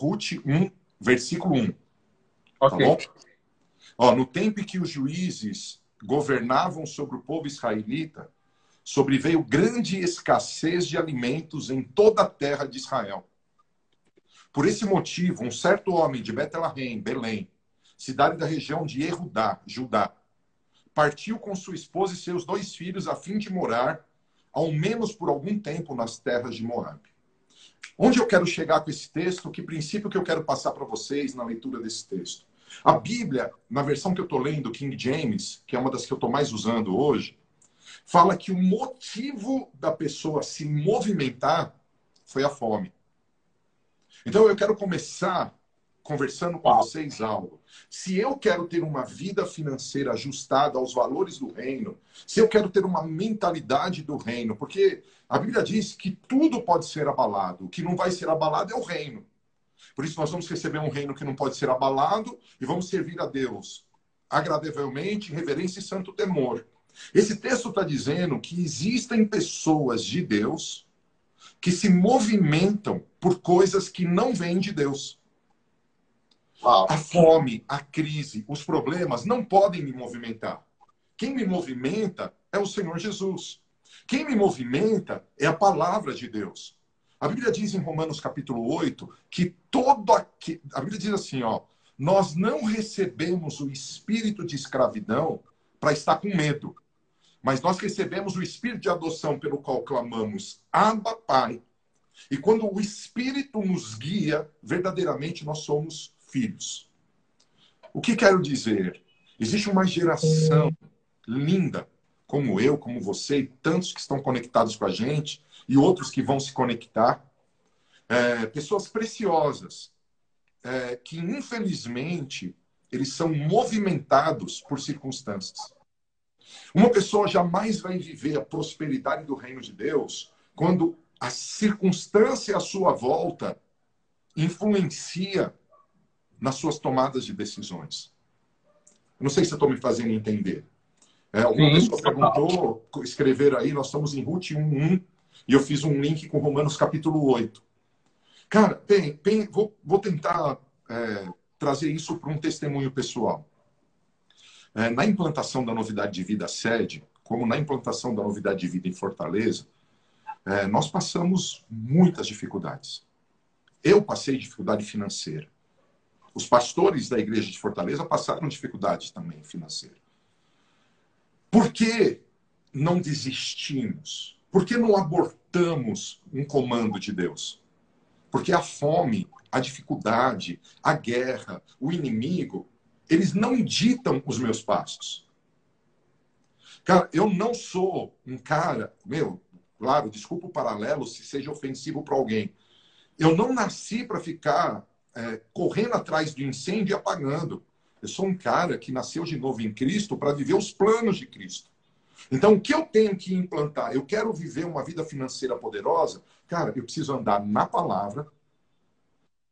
Ruth 1, versículo 1. Tá okay. Tá bom? Ó, no tempo em que os juízes governavam sobre o povo israelita, sobreveio grande escassez de alimentos em toda a terra de Israel. Por esse motivo, um certo homem de Betlehem, Belém, cidade da região de Erudá, Judá, partiu com sua esposa e seus dois filhos a fim de morar, ao menos por algum tempo, nas terras de Moab. Onde eu quero chegar com esse texto? Que princípio que eu quero passar para vocês na leitura desse texto? A Bíblia, na versão que eu estou lendo, King James, que é uma das que eu estou mais usando hoje, fala que o motivo da pessoa se movimentar foi a fome. Então eu quero começar conversando com vocês algo. Se eu quero ter uma vida financeira ajustada aos valores do reino, se eu quero ter uma mentalidade do reino, porque a Bíblia diz que tudo pode ser abalado, o que não vai ser abalado é o reino. Por isso nós vamos receber um reino que não pode ser abalado e vamos servir a Deus agradavelmente, reverência e santo temor. Esse texto está dizendo que existem pessoas de Deus que se movimentam por coisas que não vêm de Deus. A fome, a crise, os problemas não podem me movimentar. Quem me movimenta é o Senhor Jesus. Quem me movimenta é a palavra de Deus. A Bíblia diz em Romanos capítulo 8 que todo aqui, a Bíblia diz assim, ó, nós não recebemos o espírito de escravidão para estar com medo, mas nós recebemos o espírito de adoção pelo qual clamamos, Abba, Pai. E quando o espírito nos guia, verdadeiramente nós somos filhos. O que quero dizer? Existe uma geração linda, como eu, como você, e tantos que estão conectados com a gente, e outros que vão se conectar. É, pessoas preciosas, é, que infelizmente eles são movimentados por circunstâncias. Uma pessoa jamais vai viver a prosperidade do reino de Deus quando a circunstância à sua volta influencia nas suas tomadas de decisões. Eu não sei se eu estou me fazendo entender. É, uma Sim, pessoa perguntou, escrever aí, nós estamos em Ruth 1.1, e eu fiz um link com Romanos capítulo 8. Cara, bem, bem vou, vou tentar é, trazer isso para um testemunho pessoal. É, na implantação da novidade de vida sede, como na implantação da novidade de vida em Fortaleza, é, nós passamos muitas dificuldades. Eu passei dificuldade financeira. Os pastores da igreja de Fortaleza passaram dificuldades também financeiras. Por que não desistimos? Por que não abortamos um comando de Deus? Porque a fome, a dificuldade, a guerra, o inimigo, eles não ditam os meus passos. Cara, eu não sou um cara, meu, claro, desculpa o paralelo se seja ofensivo para alguém. Eu não nasci para ficar é, correndo atrás do incêndio e apagando. Eu sou um cara que nasceu de novo em Cristo para viver os planos de Cristo. Então, o que eu tenho que implantar? Eu quero viver uma vida financeira poderosa? Cara, eu preciso andar na palavra,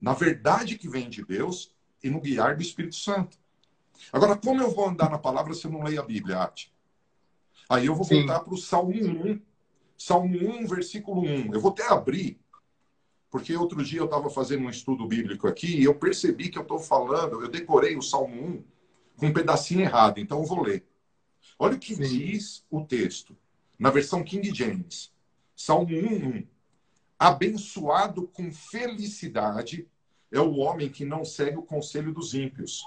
na verdade que vem de Deus e no guiar do Espírito Santo. Agora, como eu vou andar na palavra se eu não leio a Bíblia, Ati? Aí eu vou voltar para o Salmo 1. Salmo 1, versículo 1. Eu vou até abrir porque outro dia eu estava fazendo um estudo bíblico aqui e eu percebi que eu estou falando, eu decorei o Salmo 1 com um pedacinho errado, então eu vou ler. Olha o que Sim. diz o texto, na versão King James. Salmo 1, 1. Abençoado com felicidade é o homem que não segue o conselho dos ímpios.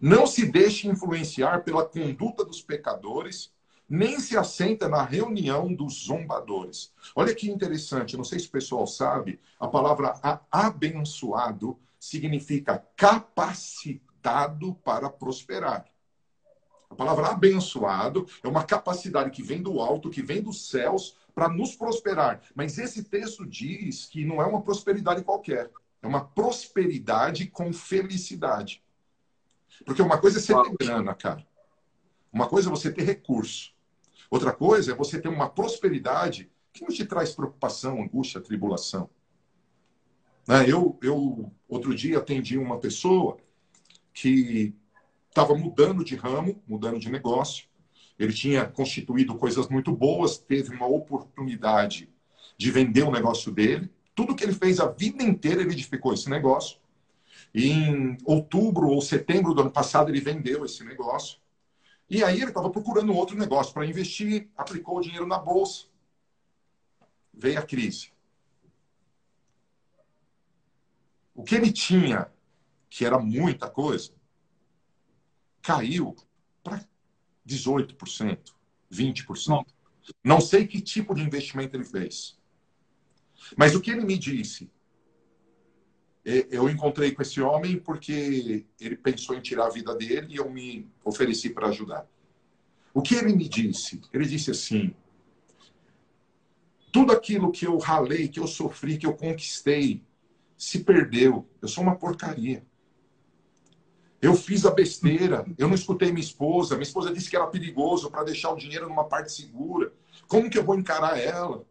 Não se deixe influenciar pela conduta dos pecadores, nem se assenta na reunião dos zombadores. Olha que interessante, não sei se o pessoal sabe, a palavra abençoado significa capacitado para prosperar. A palavra abençoado é uma capacidade que vem do alto, que vem dos céus para nos prosperar. Mas esse texto diz que não é uma prosperidade qualquer, é uma prosperidade com felicidade. Porque uma coisa é você ter grana, cara. Uma coisa é você ter recurso. Outra coisa é você ter uma prosperidade que não te traz preocupação, angústia, tribulação. Né? Eu, eu, outro dia, atendi uma pessoa que estava mudando de ramo, mudando de negócio. Ele tinha constituído coisas muito boas, teve uma oportunidade de vender o negócio dele. Tudo que ele fez a vida inteira, ele edificou esse negócio. Em outubro ou setembro do ano passado, ele vendeu esse negócio. E aí ele estava procurando outro negócio para investir, aplicou o dinheiro na bolsa. Veio a crise. O que ele tinha, que era muita coisa, caiu para 18%, 20%. Não sei que tipo de investimento ele fez. Mas o que ele me disse? Eu encontrei com esse homem porque ele pensou em tirar a vida dele e eu me ofereci para ajudar. O que ele me disse? Ele disse assim: tudo aquilo que eu ralei, que eu sofri, que eu conquistei, se perdeu. Eu sou uma porcaria. Eu fiz a besteira, eu não escutei minha esposa. Minha esposa disse que era perigoso para deixar o dinheiro numa parte segura. Como que eu vou encarar ela?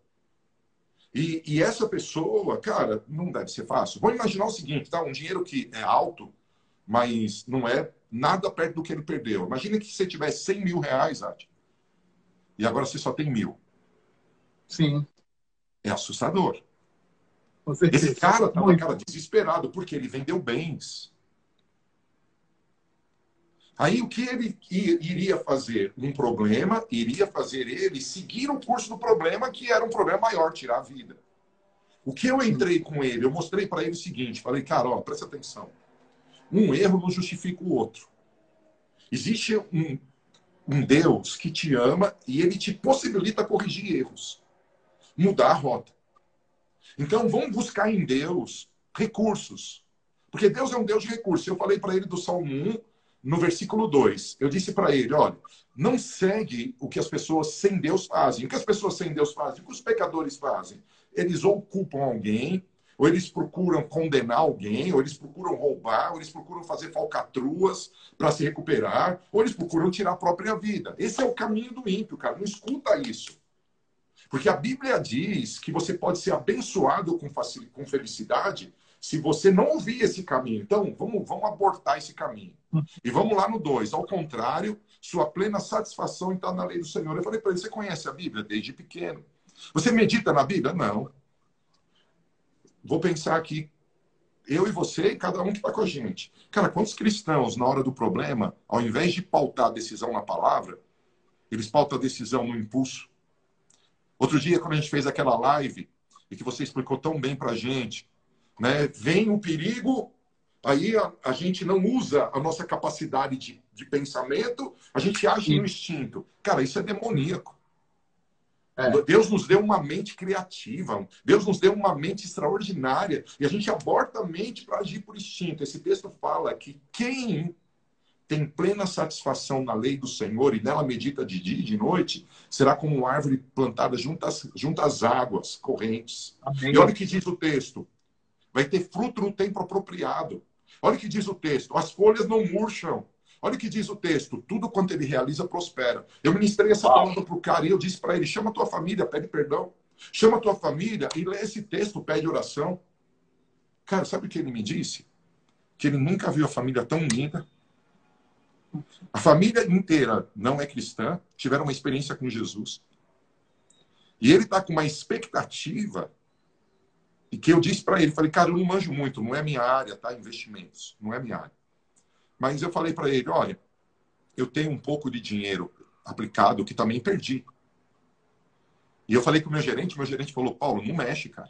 E, e, essa pessoa, cara, não deve ser fácil. Vou imaginar o seguinte, tá? Um dinheiro que é alto, mas não é nada perto do que ele perdeu. Imagina que você tivesse 100 mil reais, Ati, e agora você só tem mil. Sim. É assustador. Esse cara estava cara, desesperado porque ele vendeu bens. Aí o que ele iria fazer? Um problema iria fazer ele seguir o curso do problema, que era um problema maior, tirar a vida. O que eu entrei com ele, eu mostrei para ele o seguinte: falei, cara, ó, presta atenção. Um erro não justifica o outro. Existe um, um Deus que te ama e ele te possibilita corrigir erros, mudar a rota. Então, vamos buscar em Deus recursos. Porque Deus é um Deus de recursos. Eu falei para ele do Salmo 1, no versículo 2, eu disse para ele: olha, não segue o que as pessoas sem Deus fazem. O que as pessoas sem Deus fazem? O que os pecadores fazem? Eles ou culpam alguém, ou eles procuram condenar alguém, ou eles procuram roubar, ou eles procuram fazer falcatruas para se recuperar, ou eles procuram tirar a própria vida. Esse é o caminho do ímpio, cara. Não escuta isso. Porque a Bíblia diz que você pode ser abençoado com felicidade se você não ouvir esse caminho. Então, vamos, vamos abortar esse caminho. E vamos lá no 2. Ao contrário, sua plena satisfação está na lei do Senhor. Eu falei para ele: você conhece a Bíblia desde pequeno? Você medita na Bíblia? Não. Vou pensar aqui. Eu e você e cada um que está com a gente. Cara, quantos cristãos, na hora do problema, ao invés de pautar a decisão na palavra, eles pautam a decisão no impulso? Outro dia, quando a gente fez aquela live, e que você explicou tão bem para a gente, né? Vem o perigo, aí a, a, gente não usa a nossa capacidade de, de pensamento, a gente age Sim. no instinto. Cara, isso é demoníaco. É. Deus nos deu uma mente criativa, Deus nos deu uma mente extraordinária e a gente aborta a mente para agir por instinto. Esse texto fala que quem tem plena satisfação na lei do Senhor e nela medita de dia e de noite, será como uma árvore plantada junto às, junto às águas correntes. Amém. E olha o que diz o texto: vai ter fruto no tempo apropriado. Olha o que diz o texto: as folhas não murcham. Olha o que diz o texto: tudo quanto ele realiza prospera. Eu ministrei essa palavra para o cara e eu disse para ele: chama a tua família, pede perdão. Chama a tua família e lê esse texto, pede oração. Cara, sabe o que ele me disse? Que ele nunca viu a família tão linda. A família inteira não é cristã, tiveram uma experiência com Jesus. E ele está com uma expectativa e que eu disse para ele, falei, cara, eu não manjo muito, não é minha área, tá? Investimentos, não é minha área. Mas eu falei para ele, olha, eu tenho um pouco de dinheiro aplicado que também perdi. E eu falei com o meu gerente, meu gerente falou, Paulo, não mexe, cara.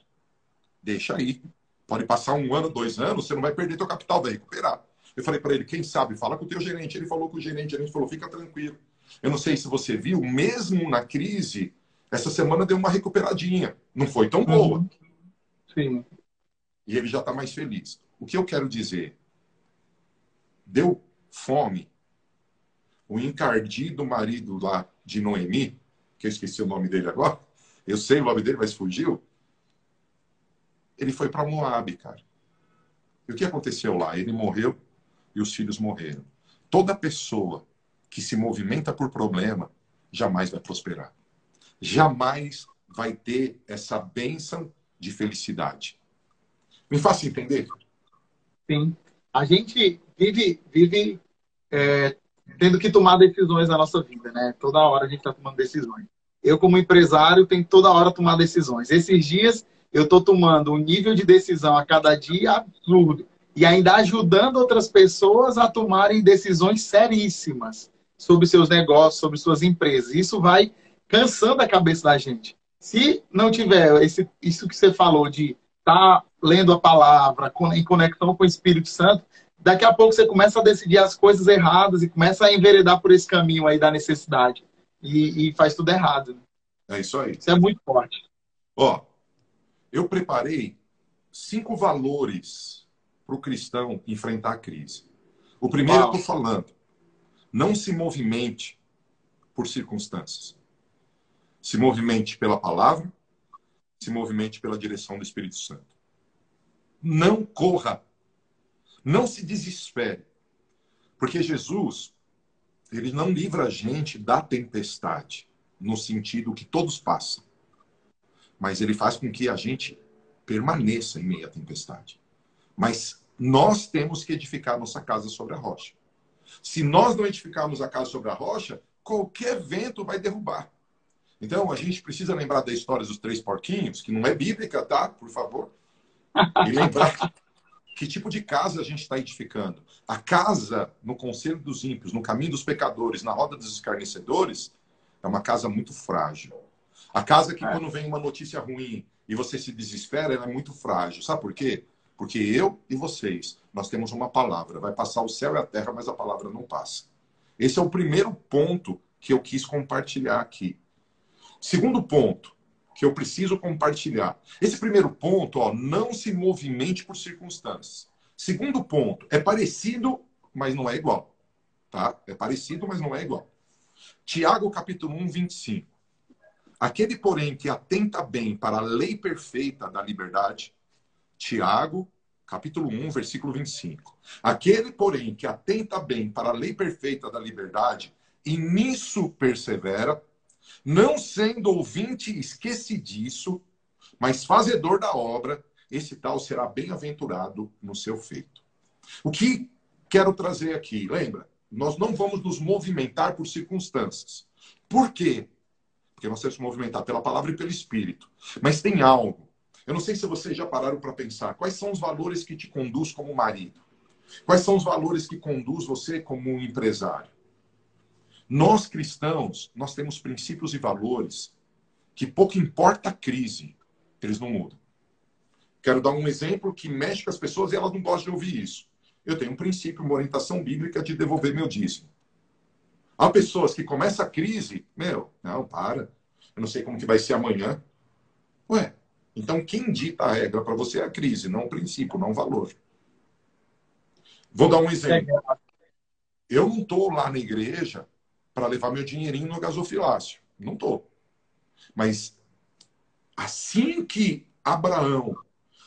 Deixa aí. Pode passar um ano, dois anos, você não vai perder teu capital, vai recuperar. Eu falei para ele, quem sabe, fala com o teu gerente. Ele falou com o gerente, gerente falou, fica tranquilo. Eu não sei se você viu, mesmo na crise, essa semana deu uma recuperadinha. Não foi tão boa. Uhum. Sim. E ele já está mais feliz. O que eu quero dizer? Deu fome. O encardido marido lá de Noemi, que eu esqueci o nome dele agora, eu sei o nome dele, mas fugiu. Ele foi para Moab, cara. E o que aconteceu lá? Ele morreu e os filhos morreram. Toda pessoa que se movimenta por problema jamais vai prosperar. Jamais vai ter essa bênção de felicidade. Me faça entender? Sim. A gente vive, vive é, tendo que tomar decisões na nossa vida, né? Toda hora a gente está tomando decisões. Eu, como empresário, tenho toda hora tomar decisões. Esses dias eu estou tomando um nível de decisão a cada dia absurdo e ainda ajudando outras pessoas a tomarem decisões seríssimas sobre seus negócios, sobre suas empresas. Isso vai cansando a cabeça da gente. Se não tiver esse, isso que você falou de estar tá lendo a palavra em conexão com o Espírito Santo, daqui a pouco você começa a decidir as coisas erradas e começa a enveredar por esse caminho aí da necessidade. E, e faz tudo errado. É isso aí. Isso é muito forte. Ó, eu preparei cinco valores para o cristão enfrentar a crise. O primeiro Uau. eu estou falando. Não se movimente por circunstâncias. Se movimente pela palavra, se movimente pela direção do Espírito Santo. Não corra. Não se desespere. Porque Jesus, ele não livra a gente da tempestade, no sentido que todos passam. Mas ele faz com que a gente permaneça em meio à tempestade. Mas nós temos que edificar nossa casa sobre a rocha. Se nós não edificarmos a casa sobre a rocha, qualquer vento vai derrubar. Então, a gente precisa lembrar da história dos três porquinhos, que não é bíblica, tá? Por favor. E lembrar que tipo de casa a gente está edificando. A casa no conselho dos ímpios, no caminho dos pecadores, na roda dos escarnecedores, é uma casa muito frágil. A casa que, é. quando vem uma notícia ruim e você se desespera, ela é muito frágil. Sabe por quê? Porque eu e vocês, nós temos uma palavra. Vai passar o céu e a terra, mas a palavra não passa. Esse é o primeiro ponto que eu quis compartilhar aqui. Segundo ponto que eu preciso compartilhar. Esse primeiro ponto, ó, não se movimente por circunstâncias. Segundo ponto, é parecido, mas não é igual. Tá? É parecido, mas não é igual. Tiago capítulo 1, 25. Aquele, porém, que atenta bem para a lei perfeita da liberdade, Tiago, capítulo 1, versículo 25. Aquele, porém, que atenta bem para a lei perfeita da liberdade e nisso persevera, não sendo ouvinte esquecidiço, mas fazedor da obra, esse tal será bem-aventurado no seu feito. O que quero trazer aqui? Lembra? Nós não vamos nos movimentar por circunstâncias. Por quê? Porque nós temos que movimentar pela palavra e pelo espírito. Mas tem algo eu não sei se vocês já pararam para pensar quais são os valores que te conduz como marido. Quais são os valores que conduz você como empresário? Nós cristãos, nós temos princípios e valores que pouco importa a crise, eles não mudam. Quero dar um exemplo que mexe com as pessoas e elas não gostam de ouvir isso. Eu tenho um princípio, uma orientação bíblica de devolver meu dízimo. Há pessoas que começam a crise, meu, não, para. Eu não sei como que vai ser amanhã. Ué, então, quem dita a regra para você é a crise, não o princípio, não o valor. Vou dar um exemplo. Eu não estou lá na igreja para levar meu dinheirinho no gasofilácio. Não estou. Mas assim que Abraão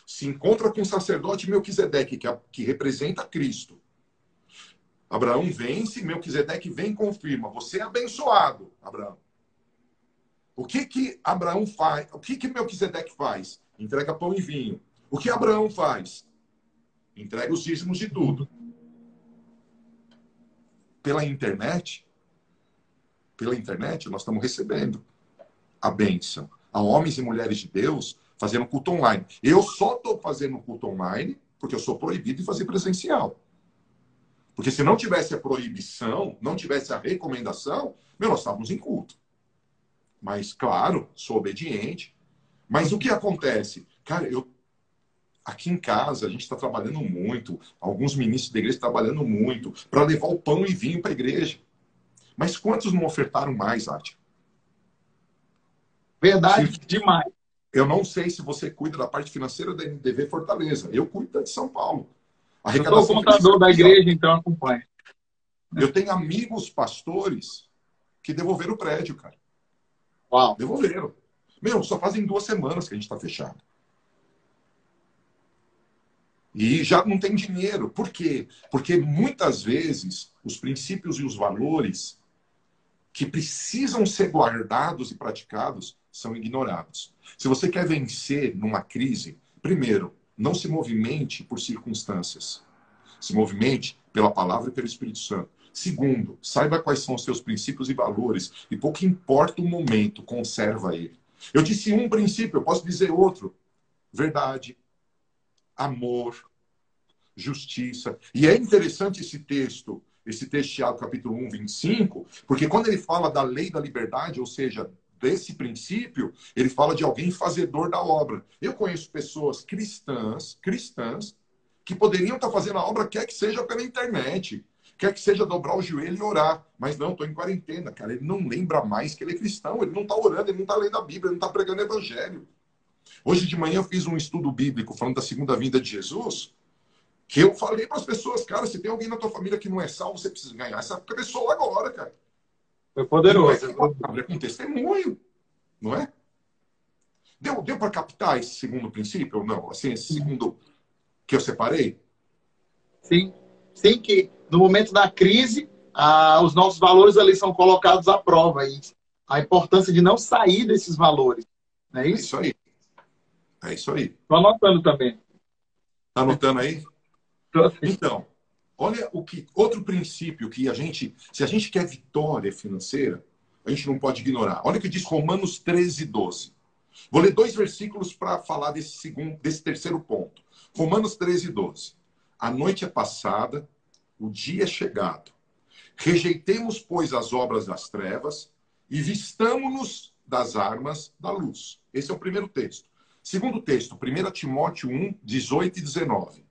se encontra com o sacerdote Melquisedeque, que, é, que representa Cristo, Abraão vence, Melquisedeque vem e confirma: você é abençoado, Abraão. O que que Abraão faz? O que que Melquisedeque faz? Entrega pão e vinho. O que Abraão faz? Entrega os dízimos de tudo. Pela internet, pela internet, nós estamos recebendo a bênção. A homens e mulheres de Deus fazendo culto online. Eu só estou fazendo culto online porque eu sou proibido de fazer presencial. Porque se não tivesse a proibição, não tivesse a recomendação, meu, nós estávamos em culto. Mas, claro, sou obediente. Mas o que acontece? Cara, eu aqui em casa a gente está trabalhando muito, alguns ministros da igreja trabalhando muito para levar o pão e vinho para a igreja. Mas quantos não ofertaram mais, Ati? Verdade, se, demais. Eu não sei se você cuida da parte financeira da NDV Fortaleza. Eu cuido da de São Paulo. A eu sou o contador da igreja, então acompanho. Eu tenho amigos pastores que devolveram o prédio, cara. Uau. Devolveram. Meu, só fazem duas semanas que a gente está fechado. E já não tem dinheiro. Por quê? Porque muitas vezes os princípios e os valores que precisam ser guardados e praticados são ignorados. Se você quer vencer numa crise, primeiro, não se movimente por circunstâncias. Se movimente pela palavra e pelo Espírito Santo. Segundo, saiba quais são os seus princípios e valores e pouco importa o momento, conserva ele. Eu disse um princípio, eu posso dizer outro. verdade, amor, justiça. E é interessante esse texto, esse texto de Tiago, capítulo 1, 25, porque quando ele fala da lei da liberdade, ou seja, desse princípio, ele fala de alguém fazedor da obra. Eu conheço pessoas cristãs, cristãs, que poderiam estar fazendo a obra, quer que seja pela internet, quer que seja dobrar o joelho e orar. Mas não, estou em quarentena, cara. Ele não lembra mais que ele é cristão, ele não está orando, ele não está lendo a Bíblia, ele não está pregando evangelho. Hoje de manhã eu fiz um estudo bíblico falando da segunda vinda de Jesus, que eu falei para as pessoas, cara, se tem alguém na tua família que não é salvo, você precisa ganhar essa pessoa agora, cara. Foi poderoso. É com testemunho, não é? Deu, deu para captar esse segundo princípio ou não? Assim, esse segundo que eu separei? Sim. Sim, que no momento da crise, ah, os nossos valores ali são colocados à prova. E a importância de não sair desses valores. Não é isso? É isso aí. É isso aí. Estou anotando também. Está anotando aí? Então, olha o que outro princípio que a gente, se a gente quer vitória financeira, a gente não pode ignorar. Olha o que diz Romanos 13, 12. Vou ler dois versículos para falar desse segundo, desse terceiro ponto. Romanos 13, 12. A noite é passada, o dia é chegado. Rejeitemos, pois, as obras das trevas e vistamos-nos das armas da luz. Esse é o primeiro texto. Segundo texto, 1 Timóteo 1, 18 e 19.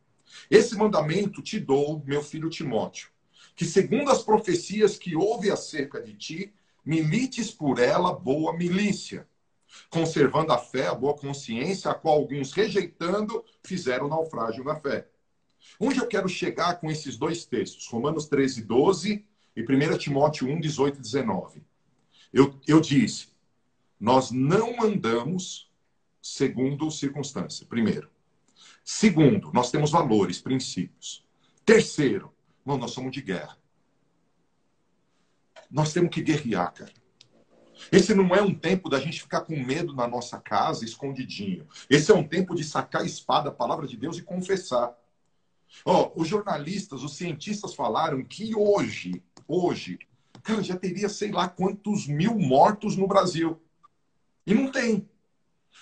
Esse mandamento te dou, meu filho Timóteo, que segundo as profecias que houve acerca de ti, milites por ela boa milícia, conservando a fé, a boa consciência, a qual alguns rejeitando fizeram naufrágio na fé. Onde eu quero chegar com esses dois textos? Romanos 13, 12 e 1 Timóteo 1, 18 e 19. Eu, eu disse, nós não andamos segundo circunstância, primeiro. Segundo, nós temos valores, princípios. Terceiro, nós somos de guerra. Nós temos que guerrear, cara. Esse não é um tempo da gente ficar com medo na nossa casa, escondidinho. Esse é um tempo de sacar a espada, a palavra de Deus e confessar. Oh, os jornalistas, os cientistas falaram que hoje, hoje, cara, já teria sei lá quantos mil mortos no Brasil. E não tem.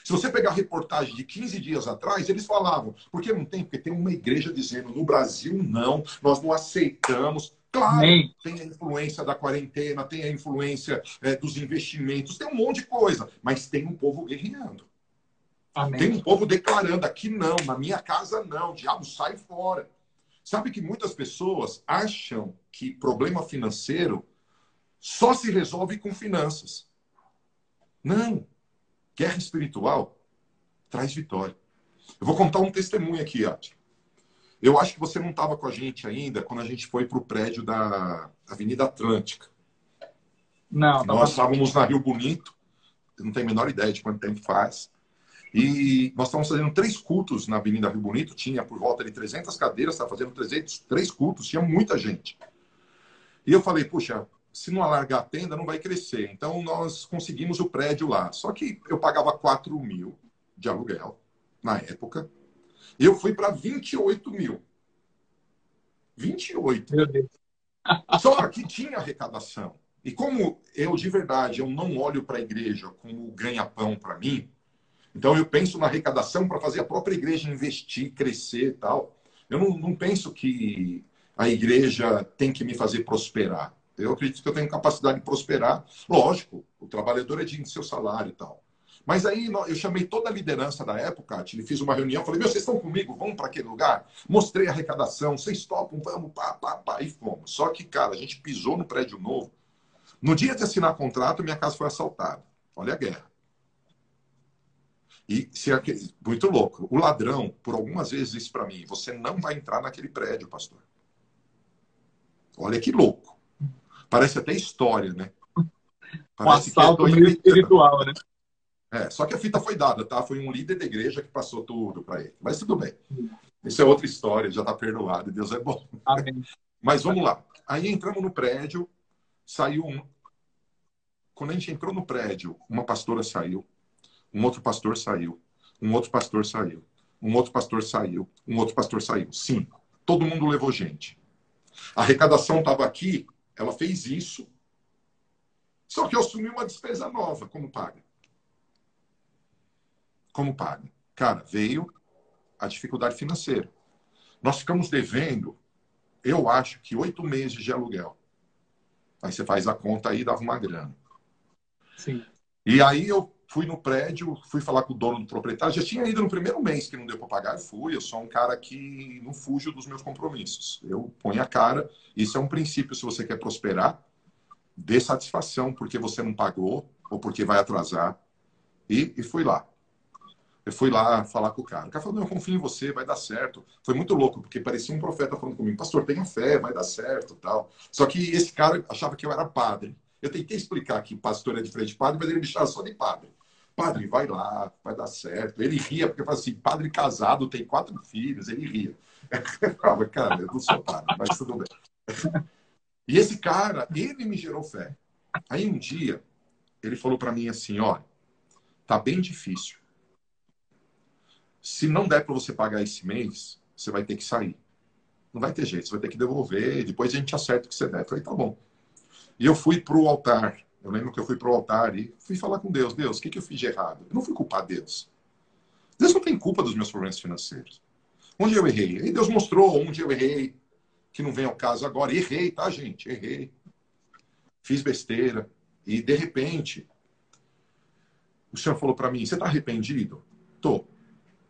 Se você pegar a reportagem de 15 dias atrás, eles falavam, por que não tem? Porque tem uma igreja dizendo, no Brasil não, nós não aceitamos. Claro, tem a influência da quarentena, tem a influência é, dos investimentos, tem um monte de coisa, mas tem um povo guerreando. Amém. Tem um povo declarando aqui não, na minha casa não, diabo sai fora. Sabe que muitas pessoas acham que problema financeiro só se resolve com finanças. Não. Guerra espiritual traz vitória. Eu vou contar um testemunho aqui, Ati. Eu acho que você não estava com a gente ainda quando a gente foi para o prédio da Avenida Atlântica. Não. Nós estávamos na Rio Bonito. Não tenho a menor ideia de quanto tempo faz. E nós estávamos fazendo três cultos na Avenida Rio Bonito. Tinha por volta de 300 cadeiras, estava fazendo 300, três cultos. Tinha muita gente. E eu falei, puxa, se não alargar a tenda, não vai crescer. Então, nós conseguimos o prédio lá. Só que eu pagava 4 mil de aluguel na época. Eu fui para 28 mil. 28. Meu Deus. Só que tinha arrecadação. E como eu, de verdade, eu não olho para a igreja como ganha-pão para mim, então eu penso na arrecadação para fazer a própria igreja investir, crescer e tal. Eu não, não penso que a igreja tem que me fazer prosperar. Eu acredito que eu tenho capacidade de prosperar. Lógico, o trabalhador é digno de seu salário e tal. Mas aí eu chamei toda a liderança da época, e fiz uma reunião, falei, meu, vocês estão comigo? Vamos para aquele lugar? Mostrei a arrecadação, vocês topam, vamos, pá, pá, pá, e fomos. Só que, cara, a gente pisou no prédio novo. No dia de assinar contrato, minha casa foi assaltada. Olha a guerra. E se muito louco. O ladrão, por algumas vezes, disse para mim: você não vai entrar naquele prédio, pastor. Olha que louco. Parece até história, né? Parece um assalto que é espiritual, né? É, só que a fita foi dada, tá? Foi um líder da igreja que passou tudo para ele. Mas tudo bem. Isso é outra história, já está perdoado, Deus é bom. Amém. Mas vamos lá. Aí entramos no prédio, saiu um. Quando a gente entrou no prédio, uma pastora saiu, um outro pastor saiu, um outro pastor saiu, um outro pastor saiu, um outro pastor saiu. Cinco. Todo mundo levou gente. A arrecadação estava aqui, ela fez isso, só que eu assumi uma despesa nova. Como paga? Como paga? Cara, veio a dificuldade financeira. Nós ficamos devendo, eu acho que oito meses de aluguel. Aí você faz a conta aí, dava uma grana. Sim. E aí eu fui no prédio, fui falar com o dono do proprietário. Já tinha ido no primeiro mês que não deu para pagar, eu fui. Eu sou um cara que não fujo dos meus compromissos. Eu ponho a cara. Isso é um princípio se você quer prosperar. Dê satisfação porque você não pagou ou porque vai atrasar. E, e fui lá. Eu fui lá falar com o cara. O cara falou: Eu confio em você, vai dar certo. Foi muito louco, porque parecia um profeta falando comigo: Pastor, tenha fé, vai dar certo. tal. Só que esse cara achava que eu era padre. Eu tentei explicar que pastor é diferente de padre, mas ele me chamava só de padre. Padre, vai lá, vai dar certo. Ele ria, porque eu falava assim: padre casado, tem quatro filhos. Ele ria. Eu falava, cara, eu não sou padre, mas tudo bem. E esse cara, ele me gerou fé. Aí um dia, ele falou para mim assim: olha, tá bem difícil se não der para você pagar esse mês, você vai ter que sair. Não vai ter jeito, você vai ter que devolver, depois a gente acerta o que você der. Eu falei, tá bom. E eu fui para o altar. Eu lembro que eu fui para o altar e fui falar com Deus. Deus, o que, que eu fiz de errado? Eu não fui culpar Deus. Deus não tem culpa dos meus problemas financeiros. Onde eu errei? E Deus mostrou onde eu errei, que não vem ao caso agora. Errei, tá, gente? Errei. Fiz besteira. E, de repente, o Senhor falou para mim, você está arrependido? Tô.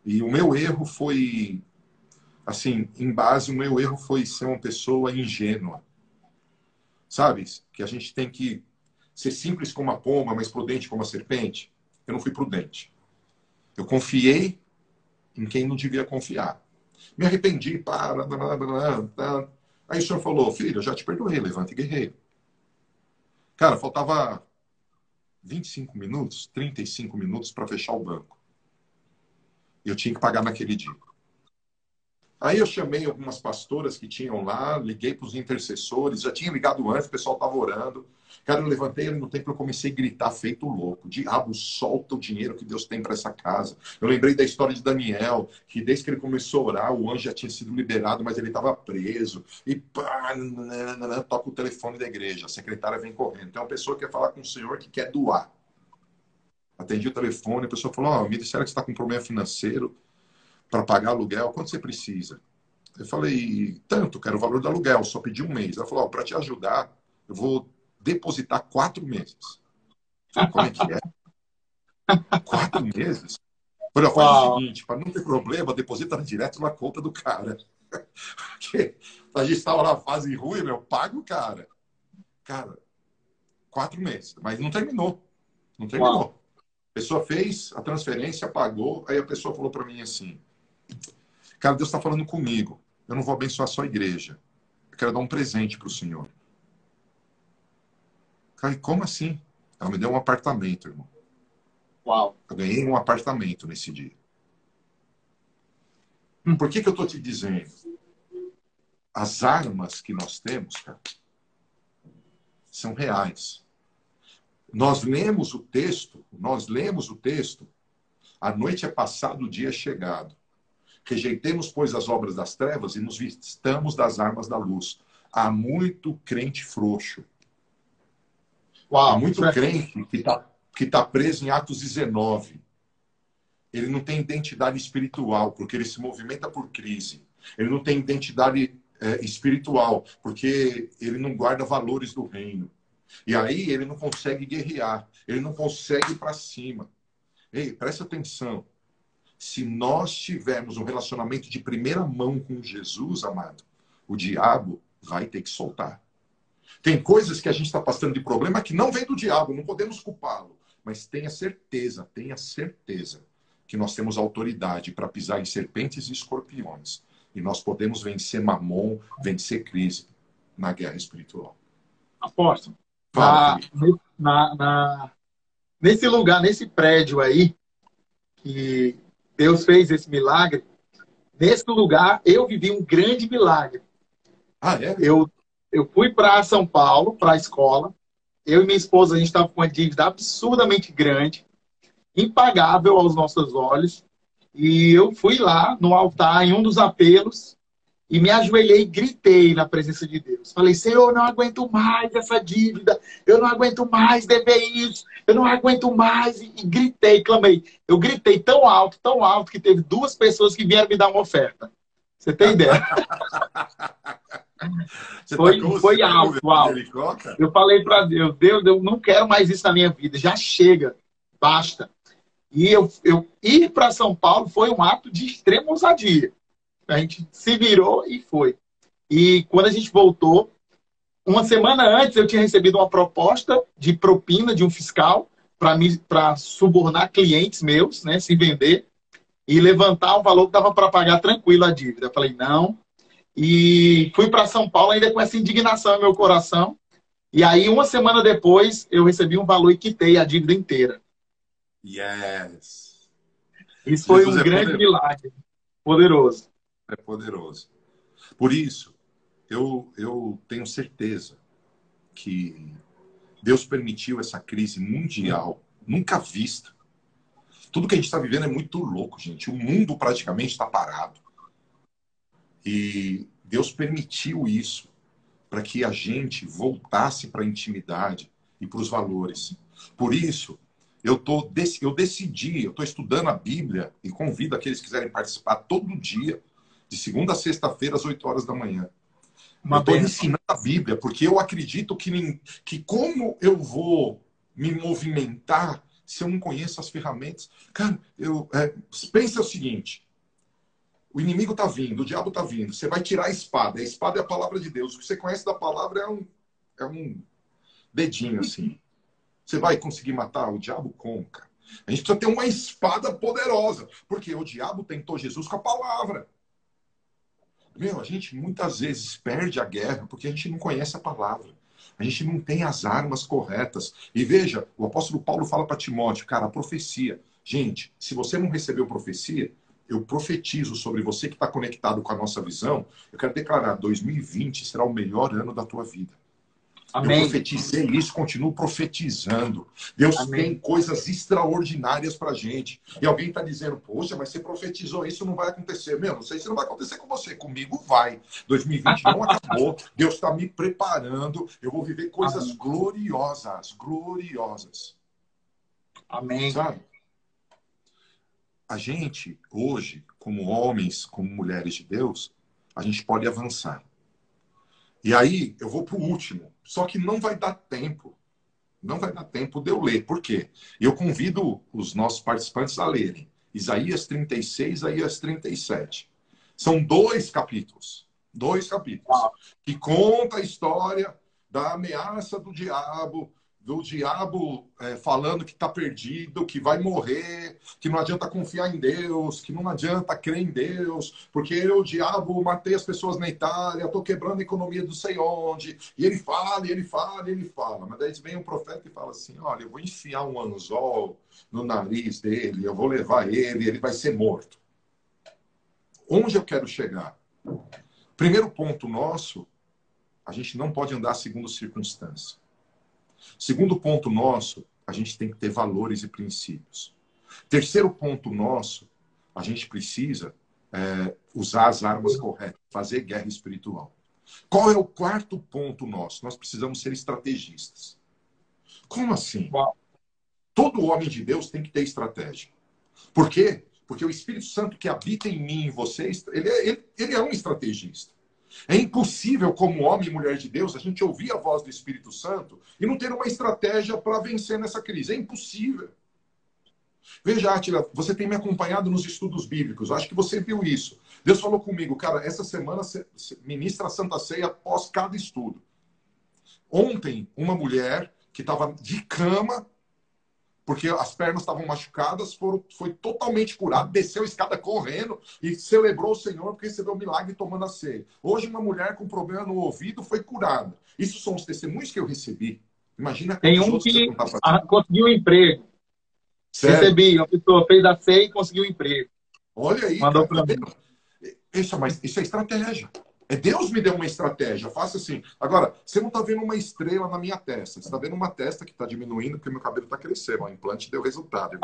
E o meu erro foi, assim, em base, o meu erro foi ser uma pessoa ingênua. Sabe? Que a gente tem que ser simples como a pomba, mas prudente como a serpente. Eu não fui prudente. Eu confiei em quem não devia confiar. Me arrependi, para. Aí o senhor falou, filho, eu já te perdoei, levante guerreiro. Cara, faltava 25 minutos, 35 minutos para fechar o banco. Eu tinha que pagar naquele dia. Aí eu chamei algumas pastoras que tinham lá, liguei para os intercessores, já tinha ligado antes, o pessoal estava orando. Cara, eu levantei no templo e comecei a gritar feito louco. Diabo, solta o dinheiro que Deus tem para essa casa. Eu lembrei da história de Daniel, que desde que ele começou a orar, o anjo já tinha sido liberado, mas ele estava preso. E pá, toca o telefone da igreja. A secretária vem correndo. Tem uma pessoa que quer falar com o senhor que quer doar. Atendi o telefone, a pessoa falou: oh, me disseram que você está com problema financeiro para pagar aluguel, quanto você precisa? Eu falei: tanto, quero o valor do aluguel, só pedi um mês. Ela falou: oh, para te ajudar, eu vou depositar quatro meses. falei, Como é que é? quatro meses? Falei, faz o seguinte, para não ter problema, deposita direto na conta do cara. Porque a gente estava na fase ruim, meu, paga o cara. Cara, quatro meses, mas não terminou. Não terminou. Uau. A pessoa fez a transferência, pagou, aí a pessoa falou para mim assim: Cara, Deus está falando comigo. Eu não vou abençoar só a igreja. Eu quero dar um presente para o Senhor. Cara, como assim? Ela me deu um apartamento, irmão. Uau. Eu ganhei um apartamento nesse dia. Hum. Por que, que eu estou te dizendo? As armas que nós temos, cara, são reais. Nós lemos o texto, nós lemos o texto, a noite é passada, o dia é chegado. Rejeitemos, pois, as obras das trevas e nos vistamos das armas da luz. Há muito crente frouxo. Uau, Há muito é... crente que está que tá preso em Atos 19. Ele não tem identidade espiritual, porque ele se movimenta por crise. Ele não tem identidade é, espiritual, porque ele não guarda valores do reino. E aí ele não consegue guerrear, ele não consegue ir para cima. Ei, presta atenção. Se nós tivermos um relacionamento de primeira mão com Jesus, amado, o diabo vai ter que soltar. Tem coisas que a gente está passando de problema que não vem do diabo, não podemos culpá-lo. Mas tenha certeza, tenha certeza que nós temos autoridade para pisar em serpentes e escorpiões. E nós podemos vencer mamon, vencer crise na guerra espiritual. Apóstolo, na, na, na, nesse lugar, nesse prédio aí, que Deus fez esse milagre, nesse lugar eu vivi um grande milagre. Ah, é? Eu, eu fui para São Paulo, para a escola. Eu e minha esposa, a gente estava com uma dívida absurdamente grande, impagável aos nossos olhos. E eu fui lá no altar, em um dos apelos, e me ajoelhei e gritei na presença de Deus. Falei, Senhor, eu não aguento mais essa dívida, eu não aguento mais dever isso, eu não aguento mais. E, gritei, clamei. Eu gritei tão alto, tão alto, que teve duas pessoas que vieram me dar uma oferta. Você tem ideia? Você foi tá foi alto, alto. Eu falei para Deus, Deus, eu não quero mais isso na minha vida, já chega, basta. E eu, eu ir para São Paulo foi um ato de extrema ousadia. A gente se virou e foi. E quando a gente voltou, uma semana antes eu tinha recebido uma proposta de propina de um fiscal para subornar clientes meus, né, se vender e levantar um valor que dava para pagar tranquilo a dívida. Eu falei, não. E fui para São Paulo ainda com essa indignação no meu coração. E aí, uma semana depois, eu recebi um valor e quitei a dívida inteira. Yes! Isso foi Jesus um é grande poderoso. milagre. Poderoso é poderoso. Por isso, eu, eu tenho certeza que Deus permitiu essa crise mundial, nunca vista. Tudo que a gente está vivendo é muito louco, gente. O mundo praticamente está parado. E Deus permitiu isso para que a gente voltasse para a intimidade e para os valores. Por isso, eu, tô, eu decidi, eu estou estudando a Bíblia e convido aqueles que quiserem participar todo dia de segunda a sexta-feira, às 8 horas da manhã. Uma eu estou ensinando a Bíblia, porque eu acredito que, que como eu vou me movimentar se eu não conheço as ferramentas? Cara, eu, é, pensa o seguinte: o inimigo está vindo, o diabo está vindo, você vai tirar a espada, a espada é a palavra de Deus. O que você conhece da palavra é um, é um dedinho assim. Você vai conseguir matar o diabo como, cara? A gente precisa ter uma espada poderosa, porque o diabo tentou Jesus com a palavra. Meu, a gente muitas vezes perde a guerra porque a gente não conhece a palavra. A gente não tem as armas corretas. E veja, o apóstolo Paulo fala para Timóteo, cara, a profecia. Gente, se você não recebeu profecia, eu profetizo sobre você que está conectado com a nossa visão. Eu quero declarar: 2020 será o melhor ano da tua vida. Amém. Eu profetizei isso, continuo profetizando. Deus Amém. tem coisas extraordinárias para gente. E alguém está dizendo, poxa, mas você profetizou isso, não vai acontecer. Meu, não sei se não vai acontecer com você. Comigo vai. 2020 não acabou. Deus está me preparando. Eu vou viver coisas Amém. gloriosas, gloriosas. Amém. Sabe? A gente, hoje, como homens, como mulheres de Deus, a gente pode avançar. E aí, eu vou para o último. Só que não vai dar tempo. Não vai dar tempo de eu ler. Por quê? Eu convido os nossos participantes a lerem. Isaías 36, Isaías 37. São dois capítulos. Dois capítulos. Que conta a história da ameaça do diabo, do diabo é, falando que está perdido, que vai morrer, que não adianta confiar em Deus, que não adianta crer em Deus, porque eu, o diabo, matei as pessoas na Itália, estou quebrando a economia do sei onde. E ele fala, e ele fala, e ele fala. Mas daí vem um profeta e fala assim: olha, eu vou enfiar um anzol no nariz dele, eu vou levar ele, ele vai ser morto. Onde eu quero chegar? Primeiro ponto nosso, a gente não pode andar segundo circunstância. Segundo ponto nosso, a gente tem que ter valores e princípios. Terceiro ponto nosso, a gente precisa é, usar as armas corretas, fazer guerra espiritual. Qual é o quarto ponto nosso? Nós precisamos ser estrategistas. Como assim? Todo homem de Deus tem que ter estratégia. Por quê? Porque o Espírito Santo que habita em mim e em vocês, ele é, ele, ele é um estrategista. É impossível, como homem e mulher de Deus, a gente ouvir a voz do Espírito Santo e não ter uma estratégia para vencer nessa crise. É impossível. Veja, Atila, você tem me acompanhado nos estudos bíblicos. Acho que você viu isso. Deus falou comigo, cara, essa semana ministra a Santa Ceia após cada estudo. Ontem, uma mulher que estava de cama porque as pernas estavam machucadas, foram, foi totalmente curado, desceu a escada correndo e celebrou o Senhor porque recebeu o milagre tomando a ceia. Hoje, uma mulher com problema no ouvido foi curada. Isso são os testemunhos que eu recebi. Imagina Tem um que conseguiu um emprego. Sério? Recebi, uma pessoa fez a ceia e conseguiu um emprego. Olha aí. Mandou cara, tá isso, mas isso é estratégia. É Deus me deu uma estratégia. Faça assim. Agora, você não está vendo uma estrela na minha testa. Você está vendo uma testa que está diminuindo porque meu cabelo está crescendo. O implante deu resultado.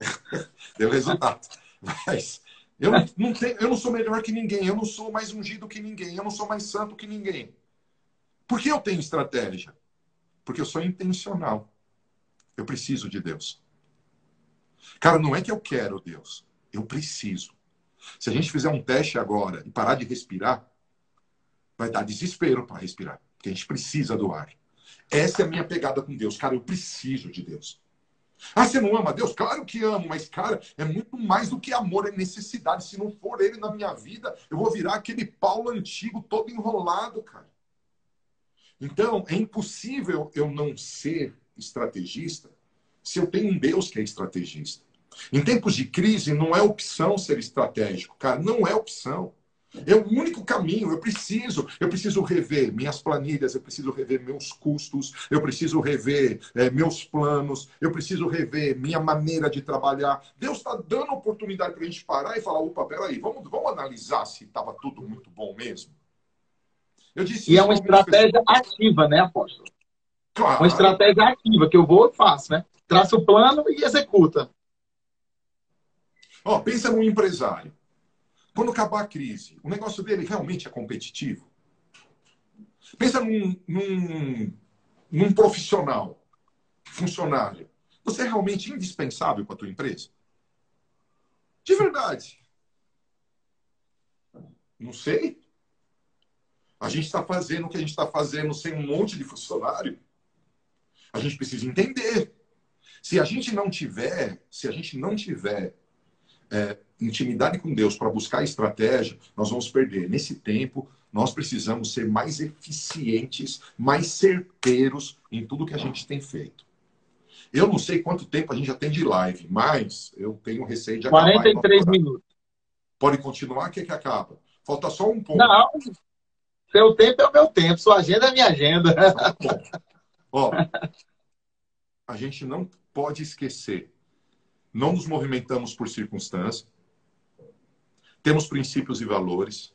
deu resultado. Mas Eu não, não tenho, eu não sou melhor que ninguém, eu não sou mais ungido que ninguém, eu não sou mais santo que ninguém. Por que eu tenho estratégia? Porque eu sou intencional. Eu preciso de Deus. Cara, não é que eu quero Deus, eu preciso. Se a gente fizer um teste agora e parar de respirar, vai dar desespero para respirar, porque a gente precisa do ar. Essa é a minha pegada com Deus. Cara, eu preciso de Deus. Ah, você não ama Deus? Claro que amo, mas, cara, é muito mais do que amor, é necessidade. Se não for Ele na minha vida, eu vou virar aquele Paulo antigo todo enrolado, cara. Então, é impossível eu não ser estrategista se eu tenho um Deus que é estrategista. Em tempos de crise, não é opção ser estratégico, cara, não é opção. É o único caminho. Eu preciso, eu preciso rever minhas planilhas, eu preciso rever meus custos, eu preciso rever é, meus planos, eu preciso rever minha maneira de trabalhar. Deus está dando oportunidade para a gente parar e falar: opa, peraí, vamos, vamos analisar se estava tudo muito bom mesmo. Eu disse e é uma estratégia ativa, né, apóstolo? Claro. Uma estratégia ativa, que eu vou e faço, né? Traça o plano e executa. Ó, pensa num empresário. Quando acabar a crise, o negócio dele realmente é competitivo? Pensa num, num, num profissional, funcionário. Você é realmente indispensável para a tua empresa? De verdade. Não sei. A gente está fazendo o que a gente está fazendo sem um monte de funcionário. A gente precisa entender. Se a gente não tiver, se a gente não tiver é, intimidade com Deus para buscar estratégia, nós vamos perder. Nesse tempo, nós precisamos ser mais eficientes, mais certeiros em tudo que a gente tem feito. Eu não sei quanto tempo a gente já tem de live, mas eu tenho receio de acabar. 43 minutos. Pode continuar, que é que acaba? Falta só um ponto. Não, seu tempo é o meu tempo, sua agenda é minha agenda. Ó, a gente não pode esquecer. Não nos movimentamos por circunstância temos princípios e valores,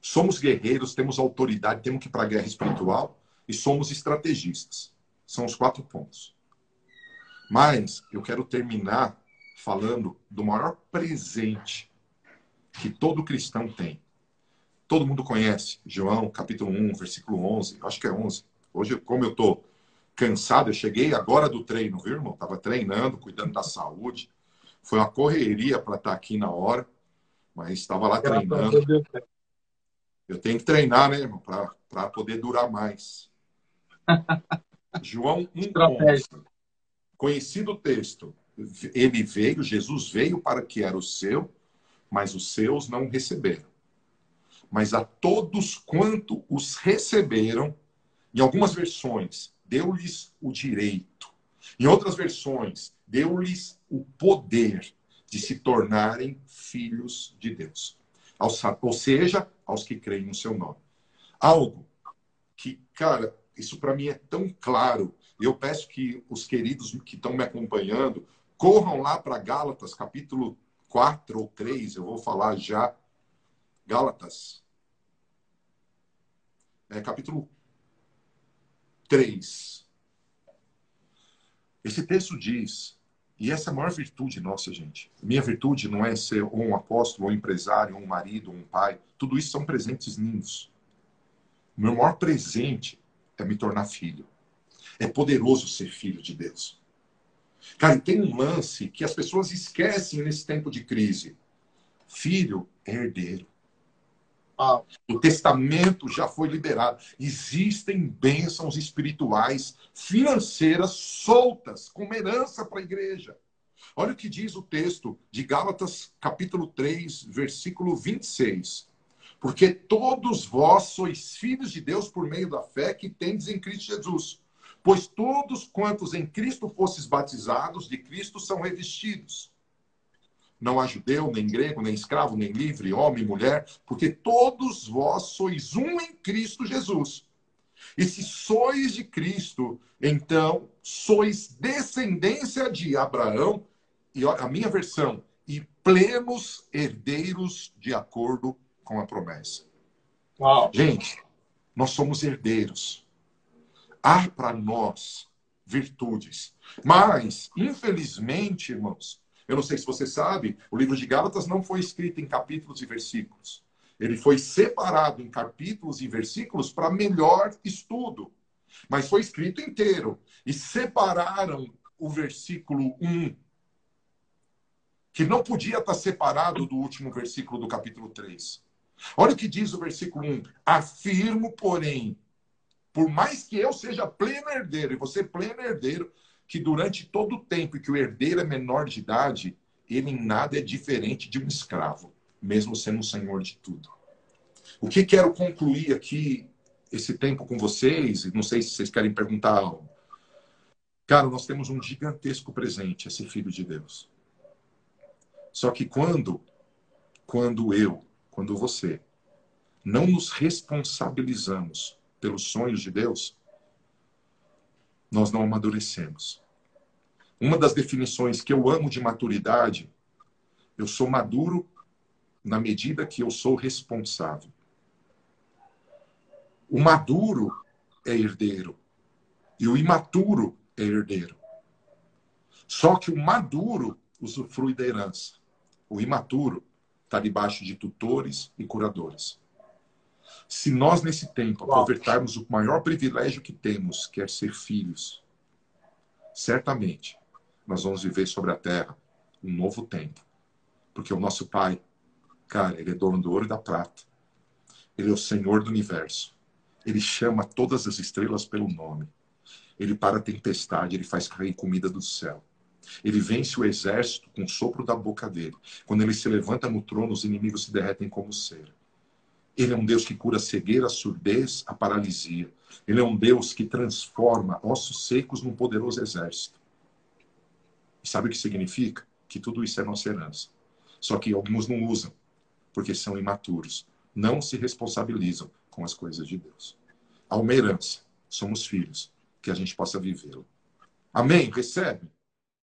somos guerreiros, temos autoridade, temos que ir para a guerra espiritual e somos estrategistas. São os quatro pontos. Mas eu quero terminar falando do maior presente que todo cristão tem. Todo mundo conhece, João, capítulo 1, versículo 11, acho que é 11. Hoje, como eu estou cansado, eu cheguei agora do treino, viu, irmão? Estava treinando, cuidando da saúde. Foi uma correria para estar tá aqui na hora mas estava lá treinando. Eu tenho que treinar, né, irmão, para poder durar mais. João 1,11. Conhecido o texto. Ele veio, Jesus veio para que era o seu, mas os seus não receberam. Mas a todos quanto os receberam, em algumas versões, deu-lhes o direito. Em outras versões, deu-lhes o poder de se tornarem filhos de Deus. Ou seja, aos que creem no seu nome. Algo que, cara, isso para mim é tão claro. Eu peço que os queridos que estão me acompanhando corram lá para Gálatas, capítulo 4 ou 3, eu vou falar já. Gálatas. É, capítulo 3. Esse texto diz e essa é a maior virtude nossa, gente. Minha virtude não é ser um apóstolo, um empresário, um marido, um pai. Tudo isso são presentes lindos. O meu maior presente é me tornar filho. É poderoso ser filho de Deus. Cara, e tem um lance que as pessoas esquecem nesse tempo de crise. Filho é herdeiro. O testamento já foi liberado. Existem bênçãos espirituais, financeiras, soltas, como herança para a igreja. Olha o que diz o texto de Gálatas, capítulo 3, versículo 26. Porque todos vós sois filhos de Deus por meio da fé que tendes em Cristo Jesus. Pois todos quantos em Cristo fostes batizados, de Cristo são revestidos. Não há judeu, nem grego, nem escravo, nem livre, homem, mulher, porque todos vós sois um em Cristo Jesus. E se sois de Cristo, então sois descendência de Abraão, e a minha versão, e plenos herdeiros de acordo com a promessa. Uau. Gente, nós somos herdeiros. Há para nós virtudes. Mas, infelizmente, irmãos, Eu não sei se você sabe, o livro de Gálatas não foi escrito em capítulos e versículos. Ele foi separado em capítulos e versículos para melhor estudo. Mas foi escrito inteiro. E separaram o versículo 1, que não podia estar separado do último versículo do capítulo 3. Olha o que diz o versículo 1. Afirmo, porém, por mais que eu seja pleno herdeiro, e você pleno herdeiro, que durante todo o tempo que o herdeiro é menor de idade, ele em nada é diferente de um escravo, mesmo sendo o senhor de tudo. O que quero concluir aqui esse tempo com vocês, e não sei se vocês querem perguntar algo. Cara, nós temos um gigantesco presente, esse filho de Deus. Só que quando quando eu, quando você não nos responsabilizamos pelos sonhos de Deus, nós não amadurecemos. Uma das definições que eu amo de maturidade, eu sou maduro na medida que eu sou responsável. O maduro é herdeiro e o imaturo é herdeiro. Só que o maduro usufrui da herança. O imaturo está debaixo de tutores e curadores. Se nós, nesse tempo, aproveitarmos o maior privilégio que temos, que é ser filhos, certamente nós vamos viver sobre a terra um novo tempo. Porque o nosso Pai, cara, ele é dono do ouro e da prata. Ele é o Senhor do universo. Ele chama todas as estrelas pelo nome. Ele para a tempestade, ele faz cair comida do céu. Ele vence o exército com o sopro da boca dele. Quando ele se levanta no trono, os inimigos se derretem como cera. Ele é um Deus que cura a cegueira, a surdez, a paralisia. Ele é um Deus que transforma ossos secos num poderoso exército. E sabe o que significa? Que tudo isso é nossa herança. Só que alguns não usam, porque são imaturos. Não se responsabilizam com as coisas de Deus. Há uma herança. Somos filhos. Que a gente possa vivê-la. Amém? Recebe?